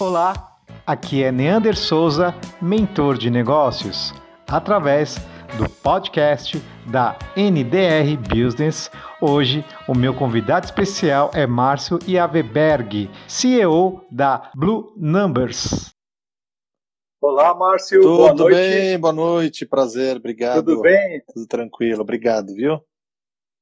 Olá, aqui é Neander Souza, mentor de negócios, através do podcast da NDR Business. Hoje, o meu convidado especial é Márcio Iaveberg, CEO da Blue Numbers. Olá, Márcio. Tudo boa noite. bem, boa noite, prazer, obrigado. Tudo bem? Tudo tranquilo, obrigado, viu?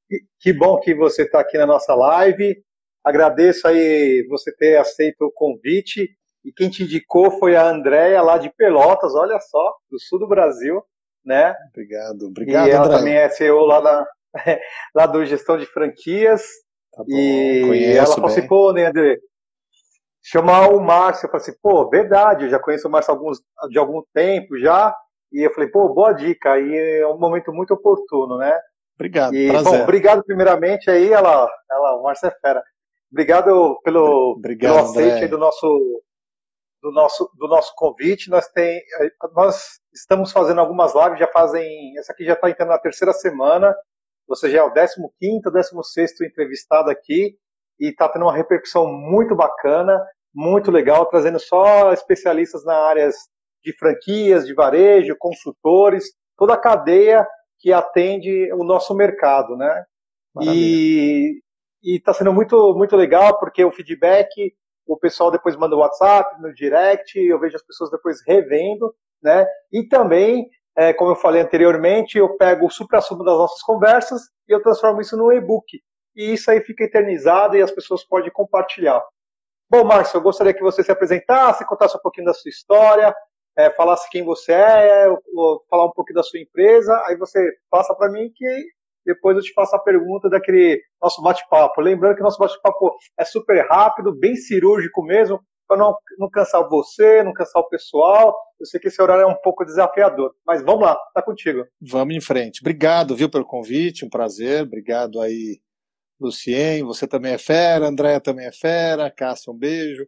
Que, que bom que você está aqui na nossa live. Agradeço aí você ter aceito o convite. E quem te indicou foi a Andréia, lá de Pelotas, olha só, do sul do Brasil, né? Obrigado, obrigado. E ela André. também é CEO lá, da, lá do Gestão de Franquias. Tá bom, e ela falou assim, pô, né, André, chamar o Márcio. Eu falei assim, pô, verdade, eu já conheço o Márcio alguns, de algum tempo já. E eu falei, pô, boa dica. E é um momento muito oportuno, né? Obrigado, e, prazer. Bom, obrigado primeiramente aí, ela, ela, o Márcio é fera. Obrigado pelo, obrigado, pelo aceite do nosso, do nosso, do nosso convite. Nós, tem, nós estamos fazendo algumas lives, já fazem. Essa aqui já está entrando na terceira semana. Você já é o 15, 16 entrevistado aqui e está tendo uma repercussão muito bacana, muito legal, trazendo só especialistas na áreas de franquias, de varejo, consultores, toda a cadeia que atende o nosso mercado, né? Maravilha. E está sendo muito, muito legal porque o feedback, o pessoal depois manda o WhatsApp, no direct, eu vejo as pessoas depois revendo, né? E também, é, como eu falei anteriormente, eu pego o supra-sumo das nossas conversas e eu transformo isso no e-book. E isso aí fica eternizado e as pessoas podem compartilhar. Bom, Márcio, eu gostaria que você se apresentasse, contasse um pouquinho da sua história, é, falasse quem você é, falar um pouquinho da sua empresa, aí você passa para mim que depois eu te faço a pergunta daquele nosso bate-papo. Lembrando que nosso bate-papo é super rápido, bem cirúrgico mesmo, para não, não cansar você, não cansar o pessoal. Eu sei que esse horário é um pouco desafiador, mas vamos lá, tá contigo. Vamos em frente. Obrigado, viu, pelo convite, um prazer. Obrigado aí, Lucien, você também é fera, Andréia também é fera, Cássia, um beijo.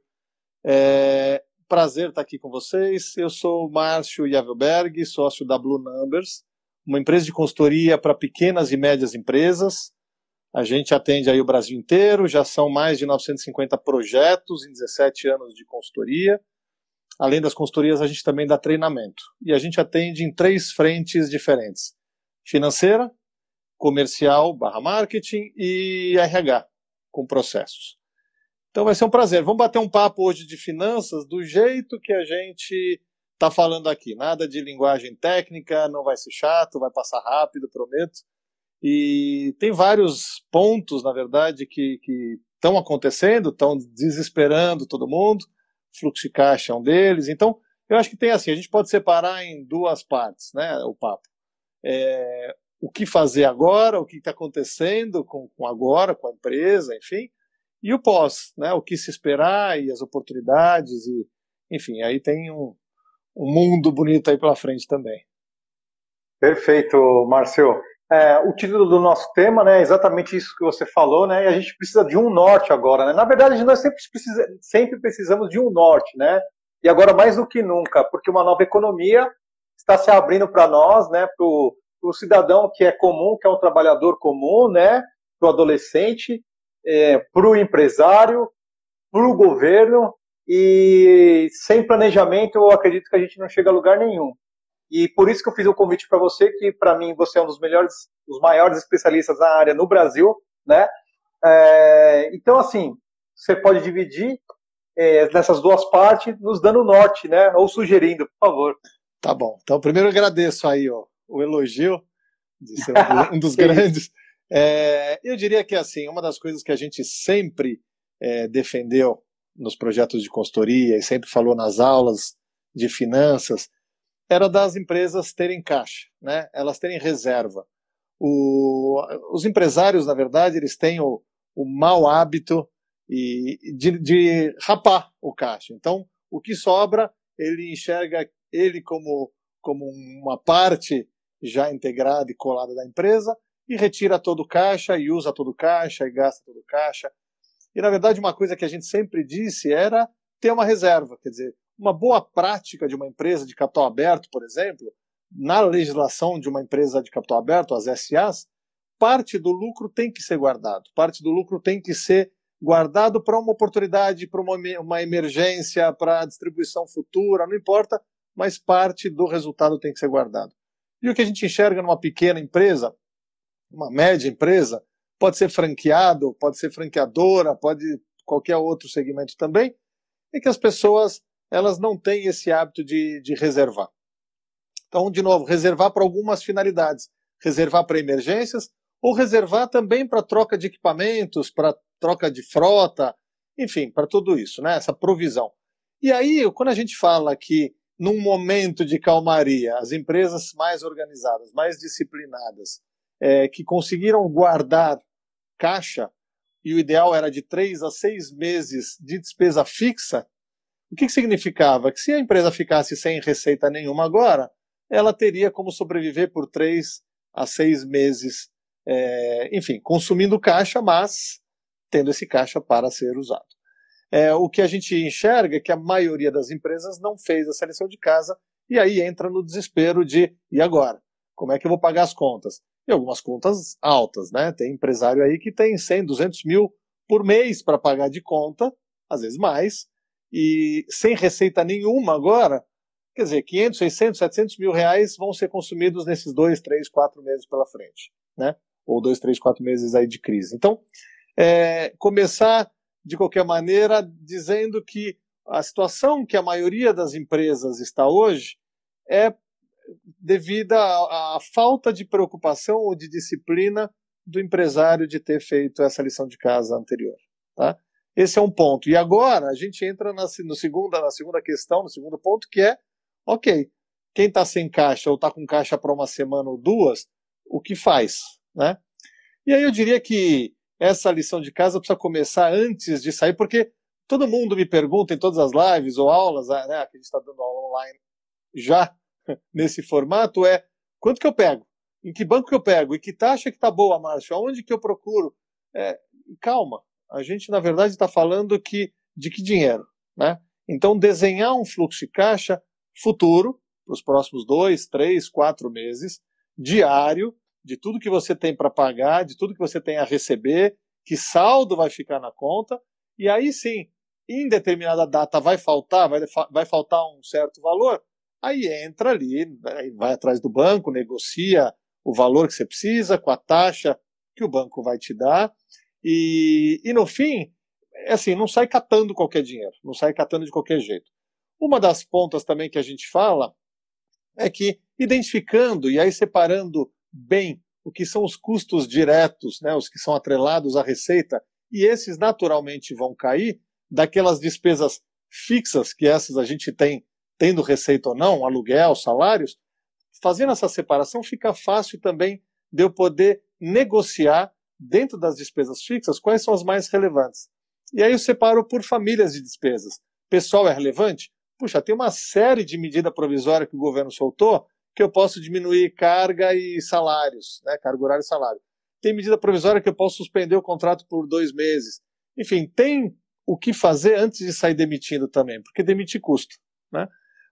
É, prazer estar aqui com vocês. Eu sou o Márcio Yavelberg, sócio da Blue Numbers uma empresa de consultoria para pequenas e médias empresas. A gente atende aí o Brasil inteiro, já são mais de 950 projetos em 17 anos de consultoria. Além das consultorias, a gente também dá treinamento. E a gente atende em três frentes diferentes: financeira, comercial barra marketing e RH, com processos. Então vai ser um prazer. Vamos bater um papo hoje de finanças do jeito que a gente tá falando aqui. Nada de linguagem técnica, não vai ser chato, vai passar rápido, prometo. E tem vários pontos, na verdade, que estão acontecendo, estão desesperando todo mundo. Fluxo de caixa é um deles. Então, eu acho que tem assim, a gente pode separar em duas partes, né, o papo. É, o que fazer agora, o que está acontecendo com, com agora, com a empresa, enfim, e o pós, né, o que se esperar e as oportunidades e, enfim, aí tem um, um mundo bonito aí pela frente também. Perfeito, Márcio. É, o título do nosso tema né, é exatamente isso que você falou, né? E a gente precisa de um norte agora, né? Na verdade, nós sempre, precisa, sempre precisamos de um norte, né? E agora mais do que nunca, porque uma nova economia está se abrindo para nós, né? Para o cidadão que é comum, que é um trabalhador comum, né? Para o adolescente, é, para o empresário, para o governo e sem planejamento, eu acredito que a gente não chega a lugar nenhum. E por isso que eu fiz o convite para você, que para mim você é um dos melhores, os maiores especialistas na área no Brasil, né? É, então, assim, você pode dividir é, nessas duas partes, nos dando norte, né? Ou sugerindo, por favor. Tá bom. Então, primeiro eu agradeço aí ó, o elogio de ser um dos grandes. É, eu diria que, assim, uma das coisas que a gente sempre é, defendeu nos projetos de consultoria e sempre falou nas aulas de finanças, era das empresas terem caixa, né? elas terem reserva. O, os empresários, na verdade, eles têm o, o mau hábito de, de rapar o caixa. Então, o que sobra, ele enxerga ele como, como uma parte já integrada e colada da empresa e retira todo o caixa e usa todo o caixa e gasta todo o caixa. E, na verdade, uma coisa que a gente sempre disse era ter uma reserva. Quer dizer, uma boa prática de uma empresa de capital aberto, por exemplo, na legislação de uma empresa de capital aberto, as SAs, parte do lucro tem que ser guardado, parte do lucro tem que ser guardado para uma oportunidade, para uma, uma emergência, para distribuição futura, não importa, mas parte do resultado tem que ser guardado. E o que a gente enxerga numa pequena empresa, uma média empresa, pode ser franqueado, pode ser franqueadora, pode qualquer outro segmento também, é que as pessoas elas não têm esse hábito de, de reservar. Então, de novo, reservar para algumas finalidades, reservar para emergências ou reservar também para troca de equipamentos, para troca de frota, enfim, para tudo isso, né? Essa provisão. E aí, quando a gente fala que num momento de calmaria, as empresas mais organizadas, mais disciplinadas, é, que conseguiram guardar caixa, e o ideal era de três a seis meses de despesa fixa, o que, que significava? Que se a empresa ficasse sem receita nenhuma agora, ela teria como sobreviver por três a seis meses, é, enfim, consumindo caixa, mas tendo esse caixa para ser usado. É, o que a gente enxerga é que a maioria das empresas não fez a seleção de casa e aí entra no desespero de e agora? Como é que eu vou pagar as contas? E algumas contas altas, né? Tem empresário aí que tem 100, 200 mil por mês para pagar de conta, às vezes mais, e sem receita nenhuma agora, quer dizer, 500, 600, 700 mil reais vão ser consumidos nesses dois, três, quatro meses pela frente, né? Ou dois, três, quatro meses aí de crise. Então, é, começar de qualquer maneira dizendo que a situação que a maioria das empresas está hoje é devida à, à falta de preocupação ou de disciplina do empresário de ter feito essa lição de casa anterior. Tá? Esse é um ponto. E agora a gente entra na, no segunda, na segunda questão, no segundo ponto, que é, ok, quem está sem caixa ou está com caixa para uma semana ou duas, o que faz? Né? E aí eu diria que essa lição de casa precisa começar antes de sair, porque todo mundo me pergunta em todas as lives ou aulas, né, que a gente está dando aula online já nesse formato, é quanto que eu pego? Em que banco que eu pego? E que taxa que está boa, Márcio? Aonde que eu procuro? É, calma, a gente na verdade está falando que de que dinheiro, né? Então desenhar um fluxo de caixa futuro para os próximos dois, três, quatro meses, diário, de tudo que você tem para pagar, de tudo que você tem a receber, que saldo vai ficar na conta, e aí sim, em determinada data vai faltar, vai, vai faltar um certo valor, aí entra ali, vai atrás do banco, negocia o valor que você precisa, com a taxa que o banco vai te dar, e, e no fim, é assim, não sai catando qualquer dinheiro, não sai catando de qualquer jeito. Uma das pontas também que a gente fala é que identificando e aí separando bem o que são os custos diretos, né, os que são atrelados à receita, e esses naturalmente vão cair daquelas despesas fixas, que essas a gente tem, tendo receita ou não, aluguel, salários, fazendo essa separação fica fácil também de eu poder negociar dentro das despesas fixas quais são as mais relevantes. E aí eu separo por famílias de despesas. Pessoal é relevante? Puxa, tem uma série de medida provisória que o governo soltou que eu posso diminuir carga e salários, né, carga horária e salário. Tem medida provisória que eu posso suspender o contrato por dois meses. Enfim, tem o que fazer antes de sair demitindo também, porque demitir custa. Né?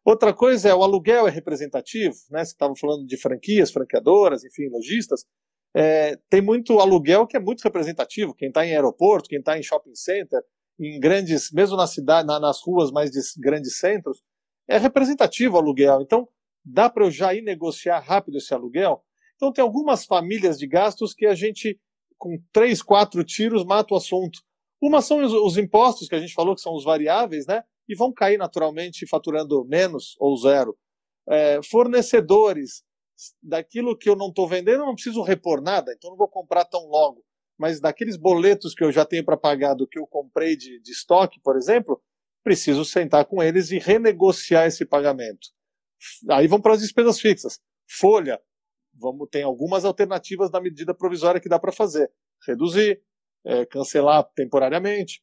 Outra coisa é o aluguel é representativo, né? Você estava falando de franquias, franqueadoras, enfim, lojistas. É, tem muito aluguel que é muito representativo. Quem está em aeroporto, quem está em shopping center, em grandes, mesmo na cidade, na, nas ruas mais de grandes centros, é representativo o aluguel. Então, dá para eu já ir negociar rápido esse aluguel? Então, tem algumas famílias de gastos que a gente, com três, quatro tiros, mata o assunto. Uma são os, os impostos, que a gente falou que são os variáveis, né? E vão cair naturalmente faturando menos ou zero. É, fornecedores, daquilo que eu não estou vendendo, eu não preciso repor nada, então não vou comprar tão logo. Mas daqueles boletos que eu já tenho para pagar do que eu comprei de, de estoque, por exemplo, preciso sentar com eles e renegociar esse pagamento. Aí vão para as despesas fixas. Folha, vamos tem algumas alternativas da medida provisória que dá para fazer. Reduzir, é, cancelar temporariamente.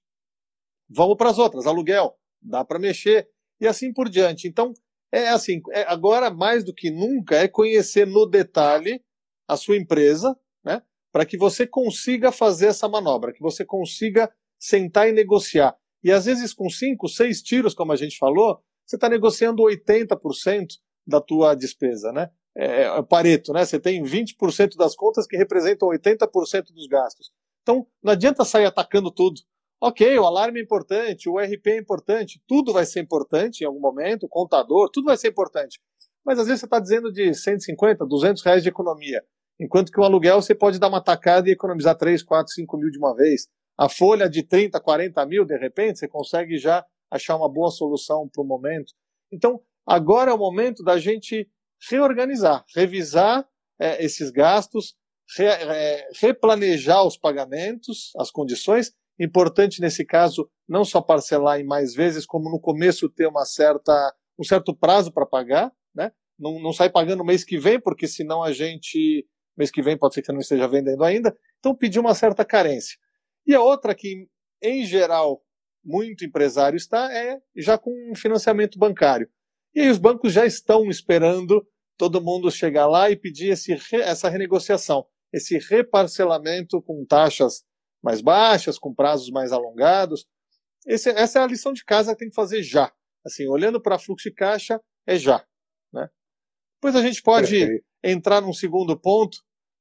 Vamos para as outras. Aluguel, dá para mexer e assim por diante. Então, é assim, é, agora mais do que nunca é conhecer no detalhe a sua empresa, né, para que você consiga fazer essa manobra, que você consiga sentar e negociar. E às vezes com cinco, seis tiros, como a gente falou, você está negociando 80% da tua despesa, né? É, é Pareto, né? Você tem 20% das contas que representam 80% dos gastos. Então, não adianta sair atacando tudo. Ok, o alarme é importante, o RP é importante, tudo vai ser importante em algum momento, o contador, tudo vai ser importante. Mas às vezes você está dizendo de 150, 200 reais de economia, enquanto que o aluguel você pode dar uma tacada e economizar 3, 4, 5 mil de uma vez. A folha de 30, 40 mil, de repente, você consegue já achar uma boa solução para o momento. Então, agora é o momento da gente reorganizar, revisar é, esses gastos, re, é, replanejar os pagamentos, as condições Importante nesse caso não só parcelar em mais vezes, como no começo ter uma certa, um certo prazo para pagar, né? Não, não sai pagando mês que vem, porque senão a gente mês que vem pode ser que você não esteja vendendo ainda. Então pedir uma certa carência. E a outra que em geral muito empresário está é já com financiamento bancário. E aí os bancos já estão esperando todo mundo chegar lá e pedir esse, essa renegociação, esse reparcelamento com taxas mais baixas, com prazos mais alongados. Esse, essa é a lição de casa que tem que fazer já. Assim, olhando para fluxo de caixa, é já. Né? Depois a gente pode Perfeito. entrar num segundo ponto,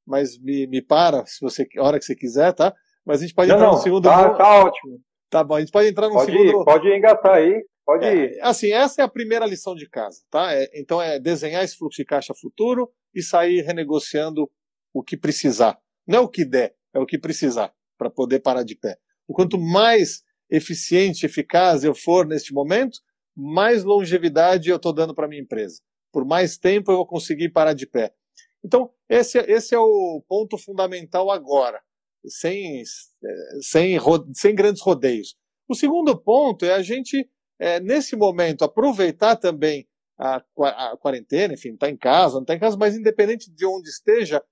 mas me, me para, se você, a hora que você quiser, tá? Mas a gente pode não, entrar não, no segundo tá, ponto. Tá ótimo. Tá bom, a gente pode entrar no pode segundo. Ir, pode engatar aí, pode é, ir. Assim, essa é a primeira lição de casa, tá? É, então é desenhar esse fluxo de caixa futuro e sair renegociando o que precisar. Não é o que der, é o que precisar para poder parar de pé. O quanto mais eficiente, eficaz eu for neste momento, mais longevidade eu estou dando para minha empresa. Por mais tempo eu vou conseguir parar de pé. Então, esse, esse é o ponto fundamental agora, sem, sem, sem grandes rodeios. O segundo ponto é a gente, é, nesse momento, aproveitar também a, a quarentena, enfim, está em casa, não está em casa, mas independente de onde esteja,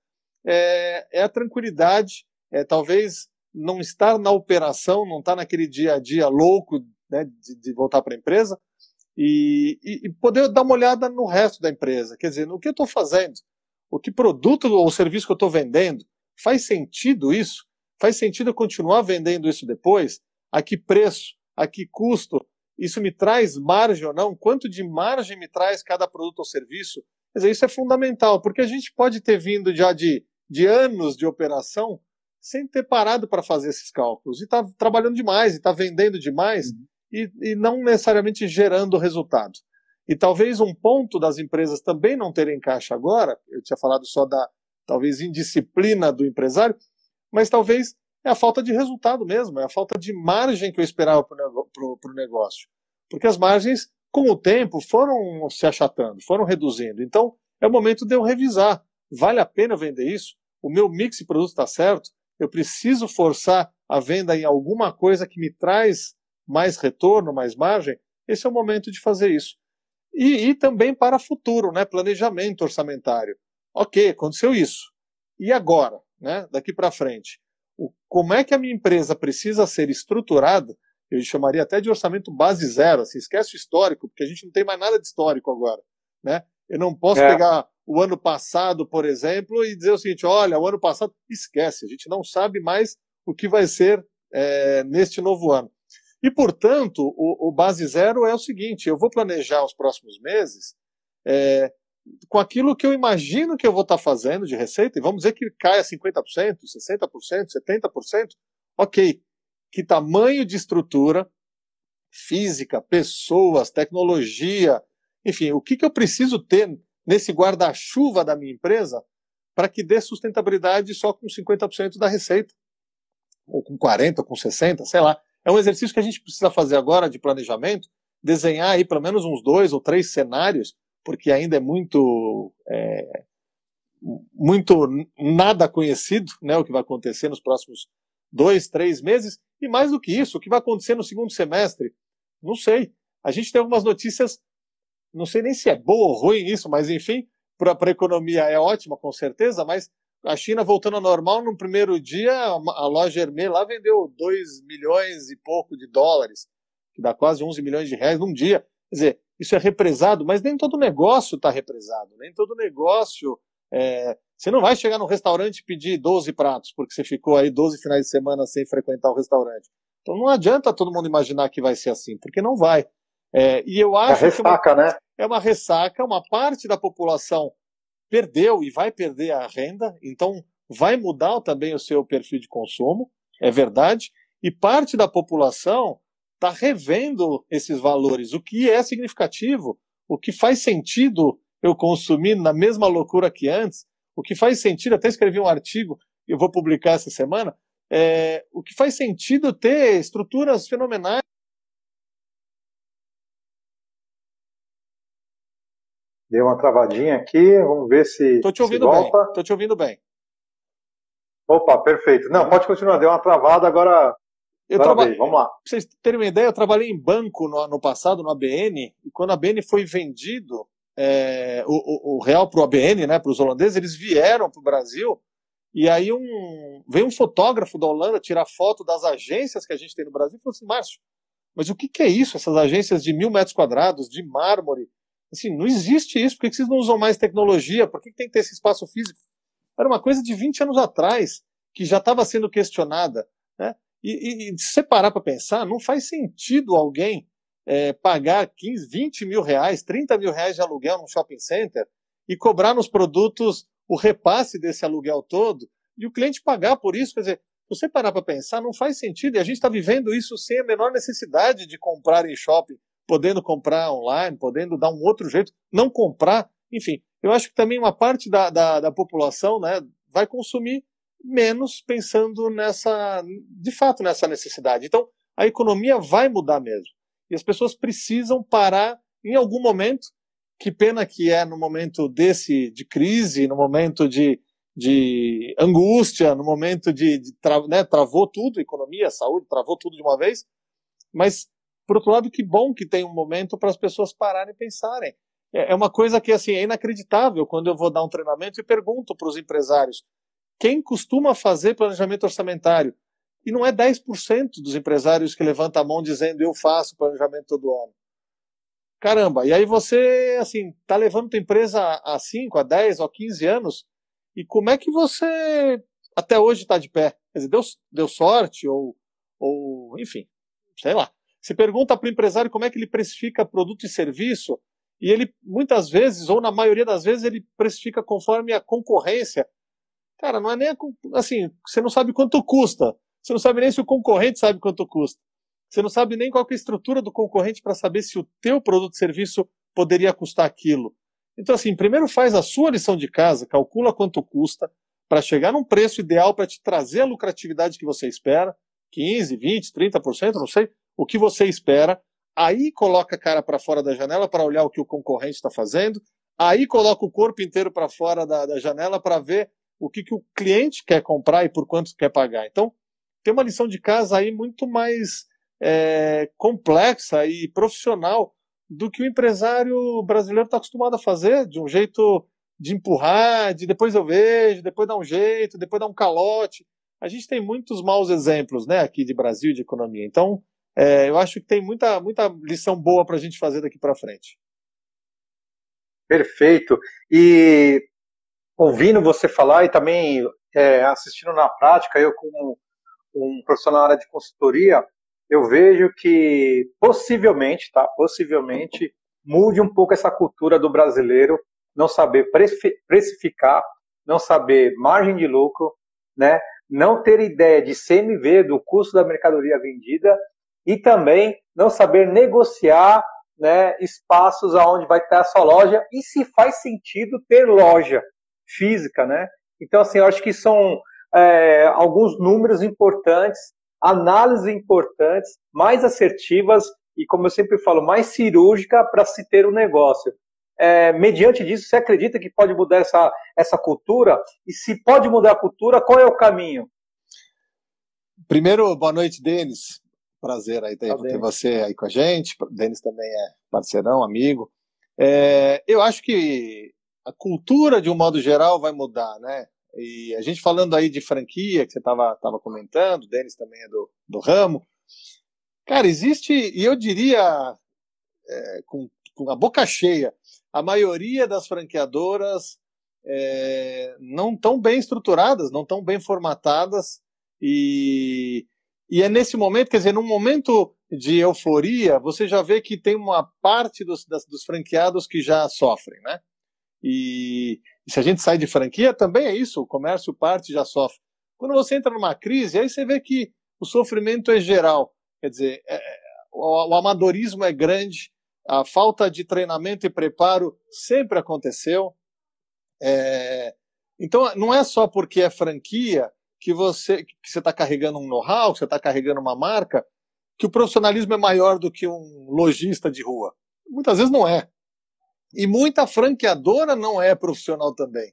é, é a tranquilidade, é talvez não estar na operação, não estar naquele dia a dia louco né, de, de voltar para a empresa e, e, e, poder dar uma olhada no resto da empresa. Quer dizer, no que eu estou fazendo, o que produto ou serviço que eu estou vendendo, faz sentido isso? Faz sentido eu continuar vendendo isso depois? A que preço? A que custo? Isso me traz margem ou não? Quanto de margem me traz cada produto ou serviço? Quer dizer, isso é fundamental, porque a gente pode ter vindo já de, de anos de operação sem ter parado para fazer esses cálculos. E está trabalhando demais, e está vendendo demais, uhum. e, e não necessariamente gerando resultado. E talvez um ponto das empresas também não terem caixa agora, eu tinha falado só da talvez indisciplina do empresário, mas talvez é a falta de resultado mesmo, é a falta de margem que eu esperava para o negócio. Porque as margens, com o tempo, foram se achatando, foram reduzindo. Então, é o momento de eu revisar. Vale a pena vender isso? O meu mix de produtos está certo? Eu preciso forçar a venda em alguma coisa que me traz mais retorno, mais margem, esse é o momento de fazer isso. E, e também para futuro, né? planejamento orçamentário. Ok, aconteceu isso. E agora? Né? Daqui para frente. O, como é que a minha empresa precisa ser estruturada? Eu chamaria até de orçamento base zero. Assim, esquece o histórico, porque a gente não tem mais nada de histórico agora. Né? Eu não posso é. pegar o ano passado, por exemplo, e dizer o seguinte: olha, o ano passado, esquece, a gente não sabe mais o que vai ser é, neste novo ano. E, portanto, o, o, base zero é o seguinte: eu vou planejar os próximos meses é, com aquilo que eu imagino que eu vou estar fazendo de receita, e vamos dizer que caia 50%, 60%, 70%. Ok. Que tamanho de estrutura física, pessoas, tecnologia, enfim, o que, que eu preciso ter nesse guarda-chuva da minha empresa para que dê sustentabilidade só com 50% da receita? Ou com 40%, ou com 60%, sei lá. É um exercício que a gente precisa fazer agora de planejamento, desenhar aí pelo menos uns dois ou três cenários, porque ainda é muito. É, muito nada conhecido, né, o que vai acontecer nos próximos dois, três meses, e mais do que isso, o que vai acontecer no segundo semestre, não sei. A gente tem algumas notícias não sei nem se é boa ou ruim isso, mas enfim, para a economia é ótima, com certeza, mas a China voltando ao normal, no primeiro dia, a loja Hermê lá vendeu 2 milhões e pouco de dólares, que dá quase 11 milhões de reais num dia. Quer dizer, isso é represado, mas nem todo negócio está represado, nem todo negócio. É... Você não vai chegar no restaurante e pedir 12 pratos, porque você ficou aí 12 finais de semana sem frequentar o restaurante. Então não adianta todo mundo imaginar que vai ser assim, porque não vai. É, e eu acho é ressaca, uma, né? é uma ressaca, uma parte da população perdeu e vai perder a renda, então vai mudar também o seu perfil de consumo, é verdade, E parte da população está revendo esses valores, o que é significativo, o que faz sentido eu consumir na mesma loucura que antes, o que faz sentido, até escrevi um artigo, eu vou publicar essa semana, é, o que faz sentido ter estruturas fenomenais. Deu uma travadinha aqui, vamos ver se. Estou te ouvindo bem. Estou te ouvindo bem. Opa, perfeito. Não, pode continuar. Deu uma travada, agora. Eu traba... Vamos lá. Pra vocês terem uma ideia, eu trabalhei em banco no, no passado, no ABN, e quando a ABN foi vendido, é, o, o, o, real para o ABN, né, para os holandeses, eles vieram para o Brasil e aí um, veio um fotógrafo da Holanda tirar foto das agências que a gente tem no Brasil e falou assim, Márcio, mas o que, que é isso? Essas agências de mil metros quadrados, de mármore, assim, não existe isso, por que vocês não usam mais tecnologia? Por que tem que ter esse espaço físico? Era uma coisa de 20 anos atrás, que já estava sendo questionada. Né? E, e, se você parar para pensar, não faz sentido alguém é, pagar 15, 20 mil reais, 30 mil reais de aluguel num shopping center e cobrar nos produtos o repasse desse aluguel todo e o cliente pagar por isso. Quer dizer, se você parar para pensar, não faz sentido. E a gente está vivendo isso sem a menor necessidade de comprar em shopping, podendo comprar online, podendo dar um outro jeito, não comprar. Enfim, eu acho que também uma parte da, da, da população né, vai consumir menos pensando nessa, de fato, nessa necessidade. Então, a economia vai mudar mesmo. E as pessoas precisam parar em algum momento. Que pena que é no momento desse de crise, no momento de, de angústia, no momento de, de tra, né, travou tudo, economia, saúde, travou tudo de uma vez. Mas, por outro lado, que bom que tem um momento para as pessoas pararem e pensarem. É, é uma coisa que assim é inacreditável quando eu vou dar um treinamento e pergunto para os empresários quem costuma fazer planejamento orçamentário. E não é 10% dos empresários que levantam a mão dizendo eu faço planejamento todo ano. Caramba, e aí você, assim, tá levando tua empresa a 5, a 10, a 15 anos, e como é que você até hoje está de pé? Quer dizer, deu, deu sorte ou, ou, enfim, sei lá. Você pergunta para o empresário como é que ele precifica produto e serviço, e ele, muitas vezes, ou na maioria das vezes, ele precifica conforme a concorrência. Cara, não é nem assim, você não sabe quanto custa. Você não sabe nem se o concorrente sabe quanto custa. Você não sabe nem qual é a estrutura do concorrente para saber se o teu produto ou serviço poderia custar aquilo. Então, assim, primeiro faz a sua lição de casa, calcula quanto custa, para chegar num preço ideal para te trazer a lucratividade que você espera, 15, 20, 30%, não sei, o que você espera. Aí coloca a cara para fora da janela para olhar o que o concorrente está fazendo. Aí coloca o corpo inteiro para fora da, da janela para ver o que, que o cliente quer comprar e por quanto quer pagar. Então, tem uma lição de casa aí muito mais é, complexa e profissional do que o empresário brasileiro está acostumado a fazer, de um jeito de empurrar, de depois eu vejo, depois dá um jeito, depois dá um calote. A gente tem muitos maus exemplos né, aqui de Brasil de economia. Então, é, eu acho que tem muita, muita lição boa para a gente fazer daqui para frente. Perfeito. E ouvindo você falar e também é, assistindo na prática, eu como um profissional na área de consultoria, eu vejo que possivelmente, tá? Possivelmente mude um pouco essa cultura do brasileiro não saber precificar, não saber margem de lucro, né? Não ter ideia de CMV do custo da mercadoria vendida e também não saber negociar, né, espaços aonde vai estar a sua loja e se faz sentido ter loja física, né? Então assim, eu acho que são é, alguns números importantes, análises importantes, mais assertivas e, como eu sempre falo, mais cirúrgica para se ter um negócio. É, mediante disso, você acredita que pode mudar essa, essa cultura? E se pode mudar a cultura, qual é o caminho? Primeiro, boa noite, Denis. Prazer aí ter, ter você aí com a gente. Denis também é parceirão, amigo. É, eu acho que a cultura, de um modo geral, vai mudar, né? E a gente falando aí de franquia, que você estava tava comentando, o Denis também é do, do ramo. Cara, existe, e eu diria é, com, com a boca cheia, a maioria das franqueadoras é, não tão bem estruturadas, não tão bem formatadas, e, e é nesse momento, quer dizer, num momento de euforia, você já vê que tem uma parte dos, das, dos franqueados que já sofrem, né? E, e se a gente sai de franquia, também é isso, o comércio parte já sofre. Quando você entra numa crise, aí você vê que o sofrimento é geral. Quer dizer, é, é, o, o amadorismo é grande, a falta de treinamento e preparo sempre aconteceu. É, então, não é só porque é franquia que você que você está carregando um know-how, que você está carregando uma marca, que o profissionalismo é maior do que um lojista de rua. Muitas vezes não é. E muita franqueadora não é profissional também.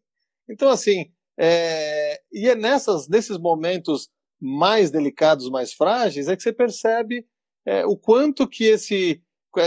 Então, assim, é, e é nessas, nesses momentos mais delicados, mais frágeis, é que você percebe é, o quanto que esse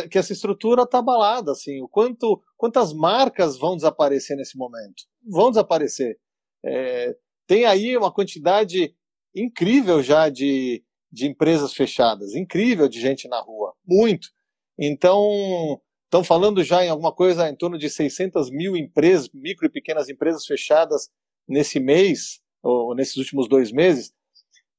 que essa estrutura está abalada, assim, o quanto quantas marcas vão desaparecer nesse momento, vão desaparecer. É, tem aí uma quantidade incrível já de, de empresas fechadas, incrível de gente na rua, muito. Então, estão falando já em alguma coisa em torno de 600 mil empresas, micro e pequenas empresas fechadas nesse mês, ou nesses últimos dois meses.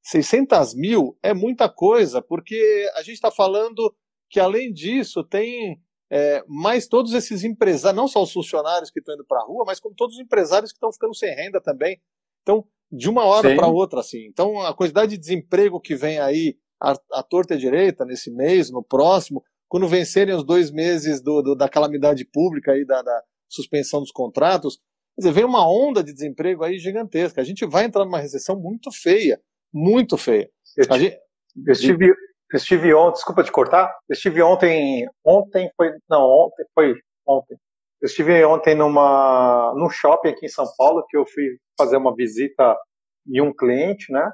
600 mil é muita coisa, porque a gente está falando que, além disso, tem é, mais todos esses empresários, não só os funcionários que estão indo para a rua, mas como todos os empresários que estão ficando sem renda também. Então, de uma hora para outra, assim. Então, a quantidade de desemprego que vem aí à, à torta e à direita nesse mês, no próximo, quando vencerem os dois meses do, do, da calamidade pública aí, da, da, suspensão dos contratos, quer dizer, vem uma onda de desemprego aí gigantesca. A gente vai entrar numa recessão muito feia, muito feia. Eu, gente, eu estive, eu estive ontem, desculpa te cortar, eu estive ontem, ontem foi, não, ontem foi, ontem, eu estive ontem numa, num shopping aqui em São Paulo, que eu fui fazer uma visita de um cliente, né?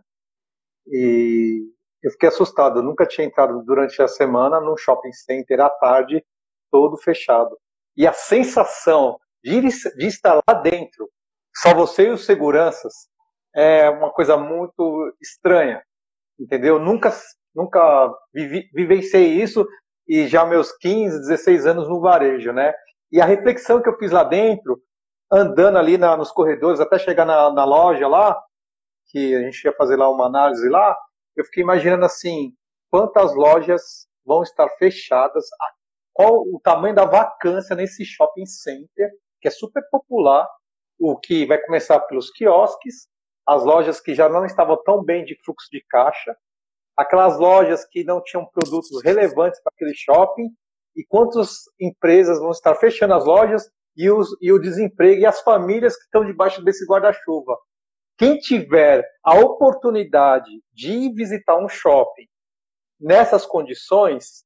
E eu fiquei assustado. Eu nunca tinha entrado durante a semana num shopping center à tarde, todo fechado. E a sensação de, de estar lá dentro, só você e os seguranças, é uma coisa muito estranha, entendeu? Nunca, nunca vivi, vivenciei isso e já meus 15, 16 anos no varejo, né? E a reflexão que eu fiz lá dentro, andando ali na, nos corredores, até chegar na, na loja lá, que a gente ia fazer lá uma análise lá, eu fiquei imaginando assim, quantas lojas vão estar fechadas, qual o tamanho da vacância nesse shopping center, que é super popular, o que vai começar pelos quiosques, as lojas que já não estavam tão bem de fluxo de caixa, aquelas lojas que não tinham produtos relevantes para aquele shopping, e quantas empresas vão estar fechando as lojas e, os, e o desemprego e as famílias que estão debaixo desse guarda-chuva. Quem tiver a oportunidade de visitar um shopping nessas condições,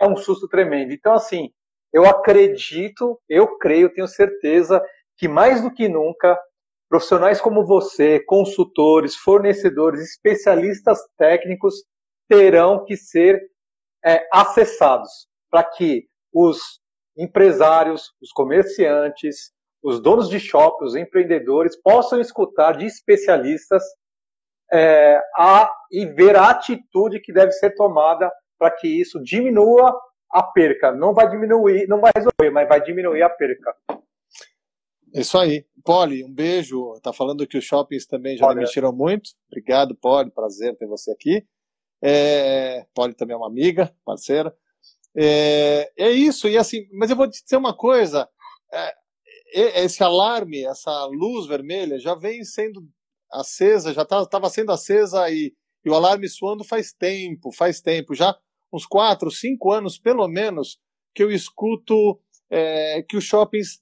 é um susto tremendo. Então, assim, eu acredito, eu creio, tenho certeza que mais do que nunca, profissionais como você, consultores, fornecedores, especialistas técnicos terão que ser é, acessados para que os empresários, os comerciantes, os donos de shopping, os empreendedores possam escutar de especialistas é, a, e ver a atitude que deve ser tomada para que isso diminua a perca. Não vai diminuir, não vai resolver, mas vai diminuir a perca. Isso aí. Poli, um beijo. Tá falando que os shoppings também já Poli, demitiram muito. Obrigado, Poli. Prazer ter você aqui. É, Poli também é uma amiga, parceira. É, é isso, e assim, mas eu vou te dizer uma coisa. É, esse alarme, essa luz vermelha já vem sendo acesa, já estava tá, sendo acesa e, e, o alarme suando faz tempo, faz tempo, já uns quatro, cinco anos pelo menos que eu escuto é, que os shoppings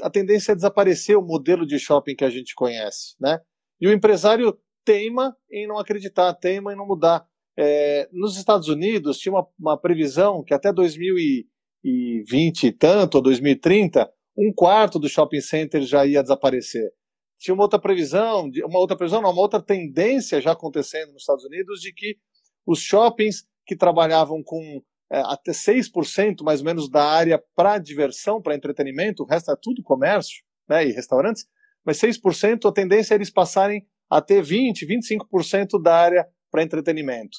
a tendência é desaparecer o modelo de shopping que a gente conhece, né? E o empresário teima em não acreditar, teima em não mudar. É, nos Estados Unidos tinha uma, uma previsão que até 2020 e tanto, ou 2030, um quarto do shopping center já ia desaparecer. Tinha uma outra previsão, uma outra previsão, não, uma outra tendência já acontecendo nos Estados Unidos de que os shoppings que trabalhavam com é, até 6% mais ou menos da área para diversão, para entretenimento, o resto é tudo comércio né, e restaurantes, mas 6% a tendência é eles passarem a ter 20%, 25% da área para entretenimento.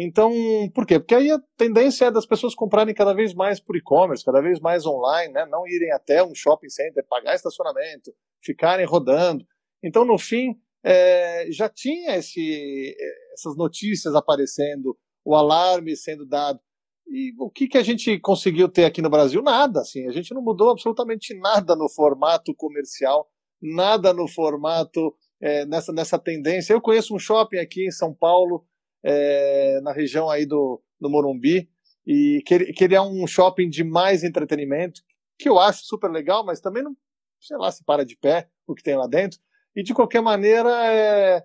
Então, por quê? Porque aí a tendência é das pessoas comprarem cada vez mais por e-commerce, cada vez mais online, né? não irem até um shopping center, pagar estacionamento, ficarem rodando. Então, no fim, é, já tinha esse, essas notícias aparecendo, o alarme sendo dado. E o que, que a gente conseguiu ter aqui no Brasil? Nada, assim. A gente não mudou absolutamente nada no formato comercial, nada no formato é, nessa, nessa tendência. Eu conheço um shopping aqui em São Paulo, é, na região aí do, do Morumbi, e que ele, que ele é um shopping de mais entretenimento, que eu acho super legal, mas também não, sei lá, se para de pé o que tem lá dentro. E de qualquer maneira, é,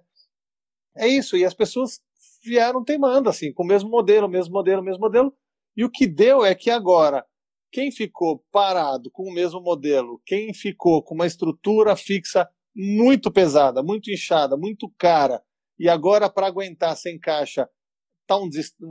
é isso. E as pessoas vieram teimando, assim, com o mesmo modelo, mesmo modelo, mesmo modelo. E o que deu é que agora, quem ficou parado com o mesmo modelo, quem ficou com uma estrutura fixa muito pesada, muito inchada, muito cara, e agora para aguentar sem caixa tá um,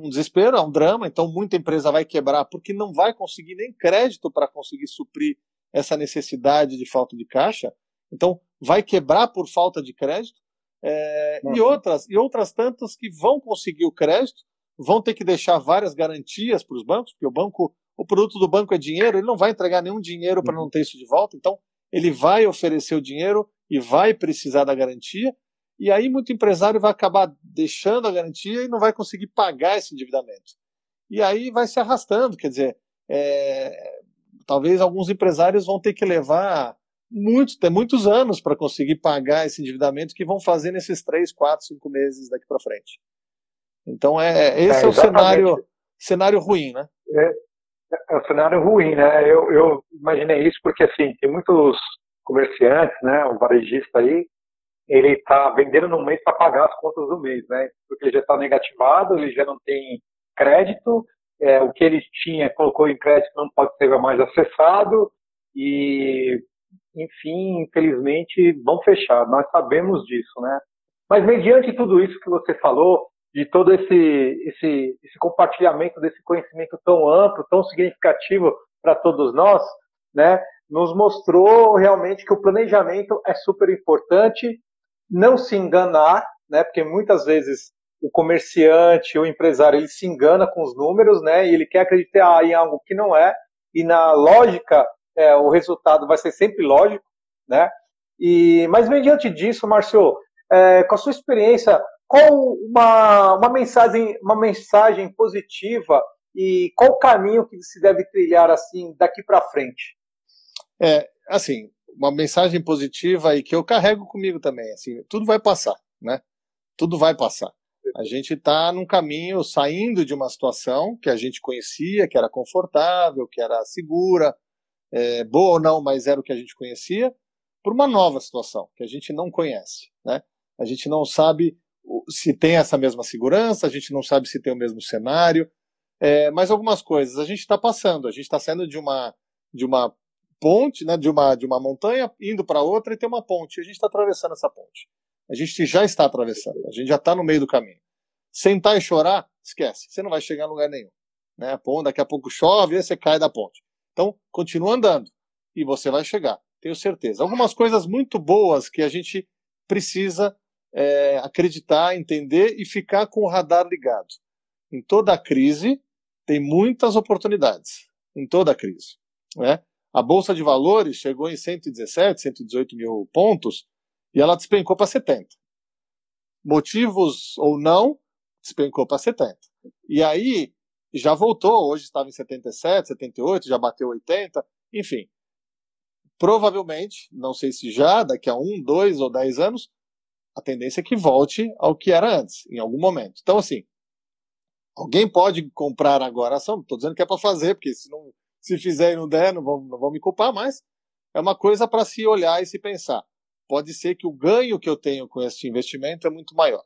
desespero, é um drama, então muita empresa vai quebrar porque não vai conseguir nem crédito para conseguir suprir essa necessidade de falta de caixa. Então vai quebrar por falta de crédito. É, e outras e outras tantas que vão conseguir o crédito vão ter que deixar várias garantias para os bancos, porque o banco, o produto do banco é dinheiro, ele não vai entregar nenhum dinheiro para não ter isso de volta, então ele vai oferecer o dinheiro e vai precisar da garantia, e aí muito empresário vai acabar deixando a garantia e não vai conseguir pagar esse endividamento. E aí vai se arrastando, quer dizer, é, talvez alguns empresários vão ter que levar muitos, ter muitos anos para conseguir pagar esse endividamento que vão fazer nesses três, quatro, cinco meses daqui para frente. Então é, é esse é, é o cenário, cenário ruim, né? É, é o cenário ruim, né? Eu, eu imaginei isso porque assim tem muitos comerciantes, né? O varejista aí ele está vendendo no mês para pagar as contas do mês, né? Porque ele já está negativado, ele já não tem crédito, é, o que ele tinha, colocou em crédito, não pode ser mais acessado e, enfim, infelizmente, vão fechar. Nós sabemos disso, né? Mas mediante tudo isso que você falou, de todo esse, esse, esse compartilhamento desse conhecimento tão amplo, tão significativo para todos nós, né? Nos mostrou realmente que o planejamento é super importante não se enganar, né? Porque muitas vezes o comerciante, o empresário, ele se engana com os números, né? E ele quer acreditar em algo que não é. E na lógica, é, o resultado vai ser sempre lógico, né? E mas mediante disso, Márcio, é, com a sua experiência, qual uma, uma mensagem uma mensagem positiva e qual o caminho que se deve trilhar assim daqui para frente? É, assim, uma mensagem positiva e que eu carrego comigo também. Assim, tudo vai passar, né? Tudo vai passar. A gente está num caminho saindo de uma situação que a gente conhecia, que era confortável, que era segura, é, boa ou não, mas era o que a gente conhecia, para uma nova situação que a gente não conhece, né? A gente não sabe se tem essa mesma segurança, a gente não sabe se tem o mesmo cenário, é, mas algumas coisas a gente está passando, a gente está saindo de uma de uma ponte, né, de uma de uma montanha indo para outra e tem uma ponte. A gente está atravessando essa ponte. A gente já está atravessando. A gente já está no meio do caminho. Sentar e chorar, esquece. Você não vai chegar em lugar nenhum. Né? Daqui a pouco chove e você cai da ponte. Então, continua andando e você vai chegar. Tenho certeza. Algumas coisas muito boas que a gente precisa é, acreditar, entender e ficar com o radar ligado. Em toda crise tem muitas oportunidades. Em toda crise. Né? A Bolsa de Valores chegou em 117, 118 mil pontos e ela despencou para 70. Motivos ou não, despencou para 70. E aí já voltou, hoje estava em 77, 78, já bateu 80, enfim. Provavelmente, não sei se já, daqui a um, dois ou dez anos, a tendência é que volte ao que era antes, em algum momento. Então, assim, alguém pode comprar agora a ação, estou dizendo que é para fazer, porque se não se fizer e não der, não vão, não vão me culpar, mas é uma coisa para se olhar e se pensar. Pode ser que o ganho que eu tenho com esse investimento é muito maior.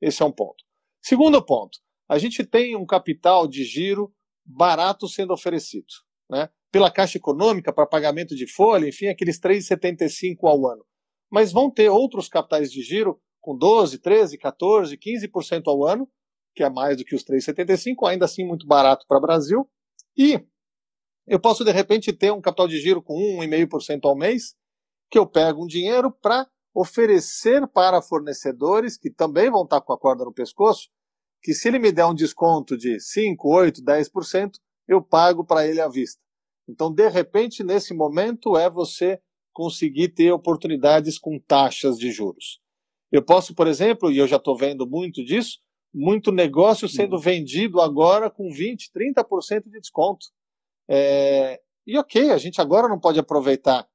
Esse é um ponto. Segundo ponto, a gente tem um capital de giro barato sendo oferecido, né? Pela Caixa Econômica, para pagamento de folha, enfim, aqueles 3,75 ao ano. Mas vão ter outros capitais de giro com 12, 13, 14, 15% ao ano, que é mais do que os 3,75, ainda assim muito barato para o Brasil. E eu posso, de repente, ter um capital de giro com 1,5% ao mês, que eu pego um dinheiro para oferecer para fornecedores que também vão estar com a corda no pescoço, que se ele me der um desconto de 5, 8, 10%, eu pago para ele à vista. Então, de repente, nesse momento, é você conseguir ter oportunidades com taxas de juros. Eu posso, por exemplo, e eu já estou vendo muito disso, muito negócio sendo uhum. vendido agora com 20, 30% de desconto. É, e ok, a gente agora não pode aproveitar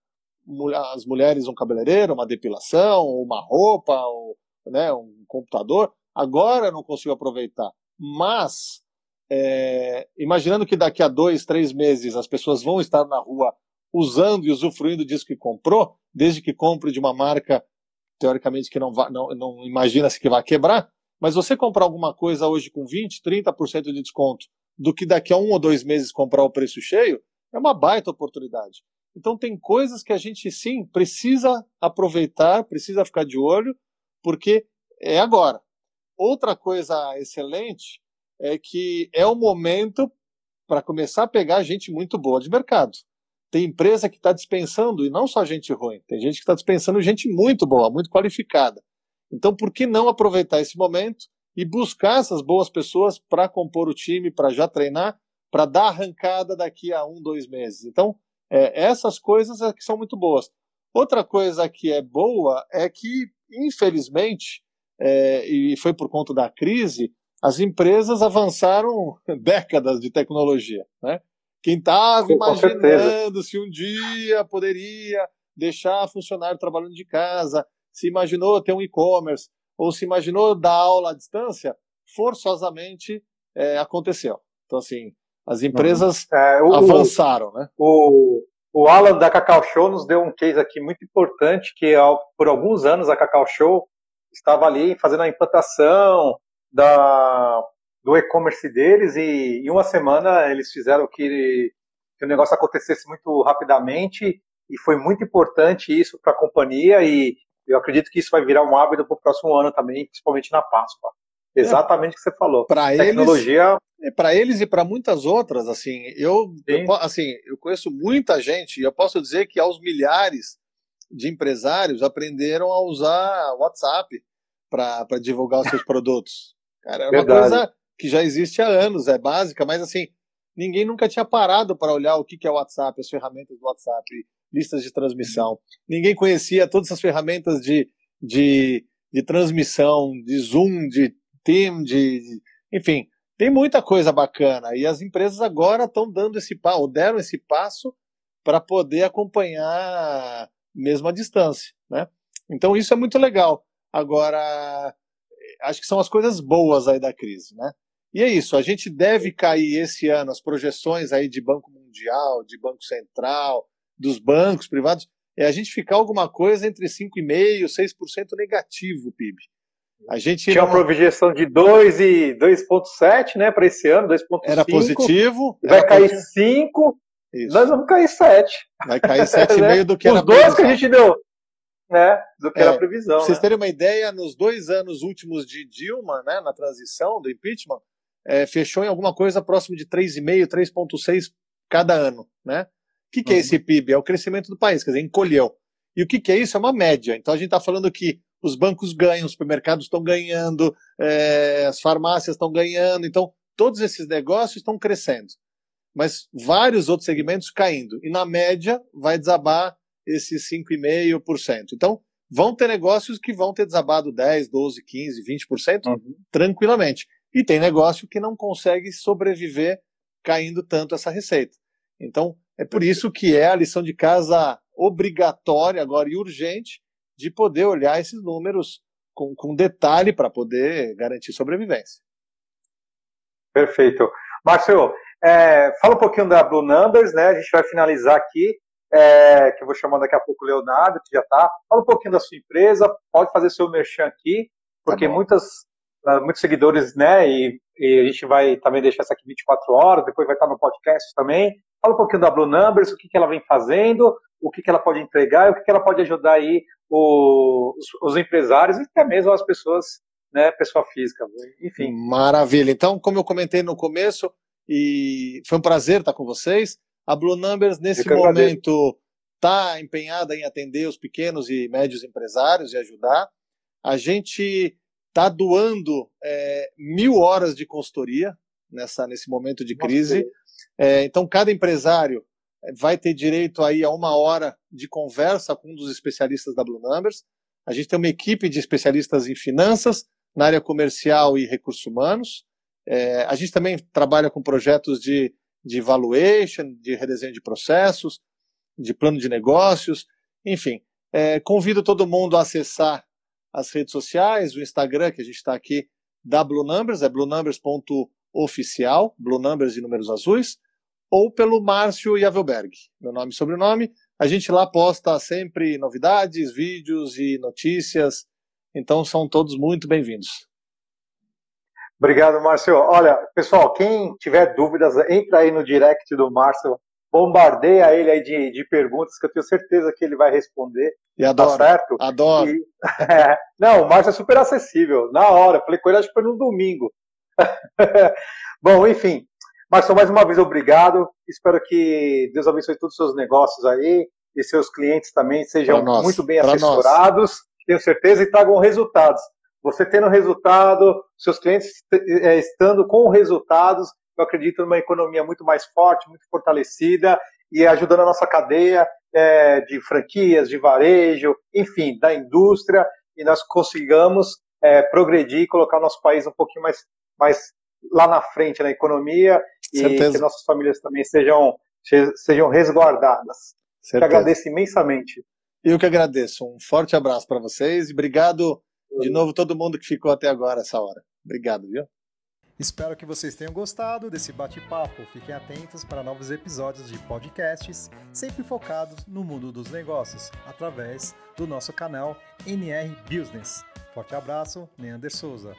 as mulheres um cabeleireiro, uma depilação, uma roupa, ou, né, um computador. Agora eu não consigo aproveitar. Mas, é, imaginando que daqui a dois, três meses as pessoas vão estar na rua usando e usufruindo disso que comprou, desde que compre de uma marca, teoricamente, que não, não, não imagina-se que vai quebrar, mas você comprar alguma coisa hoje com 20%, 30% de desconto, do que daqui a um ou dois meses comprar o preço cheio, é uma baita oportunidade. Então tem coisas que a gente sim precisa aproveitar, precisa ficar de olho, porque é agora. Outra coisa excelente é que é o momento para começar a pegar gente muito boa de mercado. Tem empresa que está dispensando, e não só gente ruim, tem gente que está dispensando gente muito boa, muito qualificada. Então, por que não aproveitar esse momento e buscar essas boas pessoas para compor o time, para já treinar, para dar arrancada daqui a um, dois meses? Então, é, essas coisas é que são muito boas. Outra coisa que é boa é que, infelizmente, é, e foi por conta da crise, as empresas avançaram décadas de tecnologia. Né? Quem estava imaginando se um dia poderia deixar funcionário trabalhando de casa, se imaginou ter um e-commerce, ou se imaginou dar aula à distância, forçosamente é, aconteceu. Então, assim, as empresas uhum. é, o, avançaram, né? O, o Alan da Cacau Show nos deu um case aqui muito importante, que por alguns anos a Cacau Show estava ali fazendo a implantação da, do e-commerce deles e em uma semana eles fizeram que, que o negócio acontecesse muito rapidamente e foi muito importante isso para a companhia e eu acredito que isso vai virar um hábito para o próximo ano também, principalmente na Páscoa. É. Exatamente o que você falou. Para tecnologia para eles e para muitas outras, assim, eu, eu, assim, eu conheço muita gente e eu posso dizer que aos milhares de empresários aprenderam a usar WhatsApp para divulgar os seus produtos. Cara, é uma Verdade. coisa que já existe há anos, é básica, mas assim, ninguém nunca tinha parado para olhar o que, é o WhatsApp, as ferramentas do WhatsApp, listas de transmissão. Ninguém conhecia todas essas ferramentas de, de, de transmissão, de Zoom, de Team, de, de enfim, tem muita coisa bacana. E as empresas agora estão dando esse passo, ou deram esse passo para poder acompanhar mesmo à distância, né? Então isso é muito legal. Agora, acho que são as coisas boas aí da crise, né? E é isso, a gente deve cair esse ano, as projeções aí de Banco Mundial, de Banco Central, dos bancos privados, é a gente ficar alguma coisa entre 5,5% e 6% negativo o PIB. A gente tinha não... uma projeção de 2 e 2,7, né, para esse ano, 2,5. Era positivo. Vai era cair positivo. 5. Isso. Nós vamos cair 7. Vai cair 7,5 né? do que Os era dois que a gente deu, né, do que é, era a previsão. Pra vocês né? terem uma ideia, nos dois anos últimos de Dilma, né, na transição do impeachment, é, fechou em alguma coisa próximo de 3,5, 3,6 cada ano, né? O que, que é uhum. é esse PIB? É o crescimento do país, quer dizer, encolheu. E o que, que é isso? É uma média. Então a gente está falando que os bancos ganham, os supermercados estão ganhando, é, as farmácias estão ganhando, então todos esses negócios estão crescendo. Mas vários outros segmentos caindo. E na média vai desabar esses 5,5%. Então, vão ter negócios que vão ter desabado 10, 12, 15, 20% uhum. tranquilamente. E tem negócio que não consegue sobreviver caindo tanto essa receita. Então, é por isso que é a lição de casa obrigatória agora e urgente de poder olhar esses números com, com detalhe para poder garantir sobrevivência. Perfeito. Márcio, é, fala um pouquinho da Blue Numbers, né? A gente vai finalizar aqui, é, que eu vou chamar daqui a pouco o Leonardo, que já está. Fala um pouquinho da sua empresa, pode fazer seu merchan aqui, porque tá muitas, muitos seguidores, né? E, e, a gente vai também deixar essa aqui 24 horas, depois vai estar no podcast também. Fala um pouquinho da Blue Numbers, o que, que ela vem fazendo, o que, que ela pode entregar e o que, que ela pode ajudar aí os, os empresários e até mesmo as pessoas, né, pessoa física, enfim. Maravilha. Então, como eu comentei no começo, e foi um prazer estar com vocês. A Blue Numbers, nesse momento, está empenhada em atender os pequenos e médios empresários e ajudar. A gente está doando é, mil horas de consultoria nessa, nesse momento de crise. É, então, cada empresário vai ter direito aí a uma hora de conversa com um dos especialistas da Blue Numbers. A gente tem uma equipe de especialistas em finanças, na área comercial e recursos humanos. É, a gente também trabalha com projetos de, de valuation, de redesenho de processos, de plano de negócios. Enfim, é, convido todo mundo a acessar as redes sociais, o Instagram, que a gente está aqui, da Blue Numbers, é bluenumbers.oficial, Blue Numbers de números azuis, ou pelo Márcio Yavelberg, meu nome e sobrenome. A gente lá posta sempre novidades, vídeos e notícias, então são todos muito bem-vindos. Obrigado, Márcio. Olha, pessoal, quem tiver dúvidas, entra aí no direct do Márcio, bombardeia ele aí de, de perguntas que eu tenho certeza que ele vai responder. E adoro, tá certo? Adoro. E, é, não, o Márcio é super acessível. Na hora, falei com ele, acho que foi no domingo. Bom, enfim. Márcio, mais uma vez, obrigado. Espero que Deus abençoe todos os seus negócios aí e seus clientes também sejam muito bem assessorados, nós. tenho certeza, e tragam resultados. Você tendo resultado, seus clientes é, estando com resultados, eu acredito numa economia muito mais forte, muito fortalecida e ajudando a nossa cadeia é, de franquias, de varejo, enfim, da indústria, e nós consigamos é, progredir e colocar o nosso país um pouquinho mais, mais lá na frente na economia Certeza. e que nossas famílias também sejam, sejam resguardadas. Certeza. Te agradeço imensamente. Eu que agradeço. Um forte abraço para vocês e obrigado de novo, todo mundo que ficou até agora essa hora. Obrigado, viu? Espero que vocês tenham gostado desse bate-papo. Fiquem atentos para novos episódios de podcasts, sempre focados no mundo dos negócios, através do nosso canal NR Business. Forte abraço, Neander Souza.